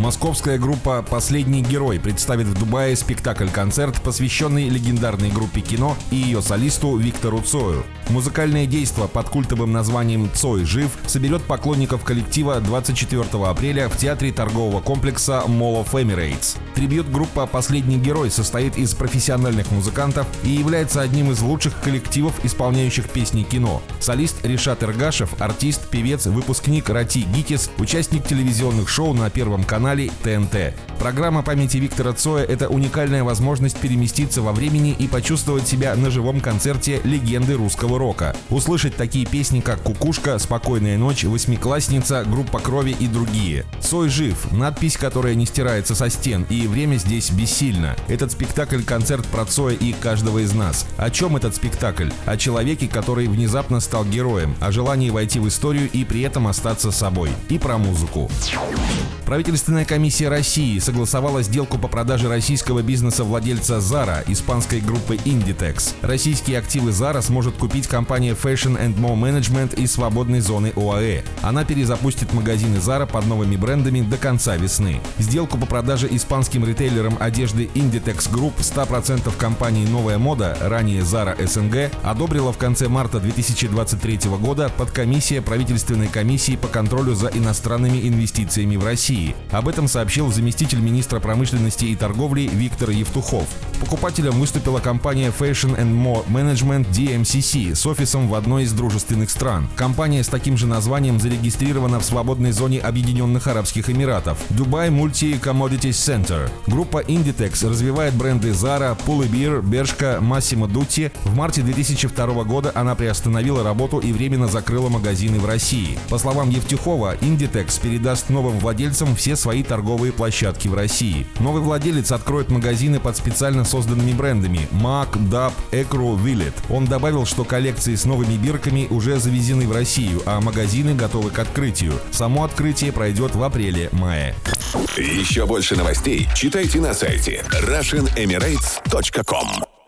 Московская группа «Последний герой» представит в Дубае спектакль-концерт, посвященный легендарной группе кино и ее солисту Виктору Цою. Музыкальное действо под культовым названием «Цой жив» соберет поклонников коллектива 24 апреля в театре торгового комплекса Mall of Emirates. Трибют группа «Последний герой» состоит из профессиональных музыкантов и является одним из лучших коллективов, исполняющих песни кино. Солист Решат Иргашев, артист, певец, выпускник Рати Гитис, участник телевизионных шоу на Первом канале канале ТНТ. Программа памяти Виктора Цоя – это уникальная возможность переместиться во времени и почувствовать себя на живом концерте легенды русского рока. Услышать такие песни, как «Кукушка», «Спокойная ночь», «Восьмиклассница», «Группа крови» и другие. Цой жив – надпись, которая не стирается со стен, и время здесь бессильно. Этот спектакль-концерт про Цоя и каждого из нас. О чем этот спектакль? О человеке, который внезапно стал героем, о желании войти в историю и при этом остаться собой. И про музыку. Правительственная комиссия России согласовала сделку по продаже российского бизнеса владельца Zara испанской группы Inditex. Российские активы Zara сможет купить компания Fashion and More Management из свободной зоны ОАЭ. Она перезапустит магазины Zara под новыми брендами до конца весны. Сделку по продаже испанским ритейлерам одежды Inditex Group 100% компании «Новая мода», ранее Zara СНГ, одобрила в конце марта 2023 года подкомиссия правительственной комиссии по контролю за иностранными инвестициями в. России. Об этом сообщил заместитель министра промышленности и торговли Виктор Евтухов. Покупателем выступила компания Fashion and More Management DMCC с офисом в одной из дружественных стран. Компания с таким же названием зарегистрирована в свободной зоне Объединенных Арабских Эмиратов – Dubai Multi Commodities Center. Группа Inditex развивает бренды Zara, Pull Beer, Bershka, Massimo Dutti. В марте 2002 года она приостановила работу и временно закрыла магазины в России. По словам Евтюхова, Inditex передаст новым владельцам все свои торговые площадки в России. Новый владелец откроет магазины под специально созданными брендами MAC, DAP, Экро, Willet. Он добавил, что коллекции с новыми бирками уже завезены в Россию, а магазины готовы к открытию. Само открытие пройдет в апреле-мае. Еще больше новостей читайте на сайте RussianEmirates.com